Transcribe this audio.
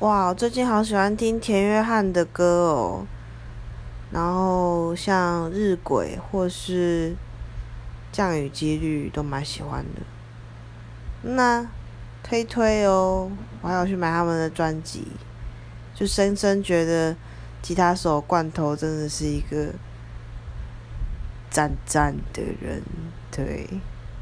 哇，最近好喜欢听田约翰的歌哦。然后像日晷或是降雨几率都蛮喜欢的。那推推哦，我还要去买他们的专辑，就深深觉得吉他手罐头真的是一个赞赞的人，对。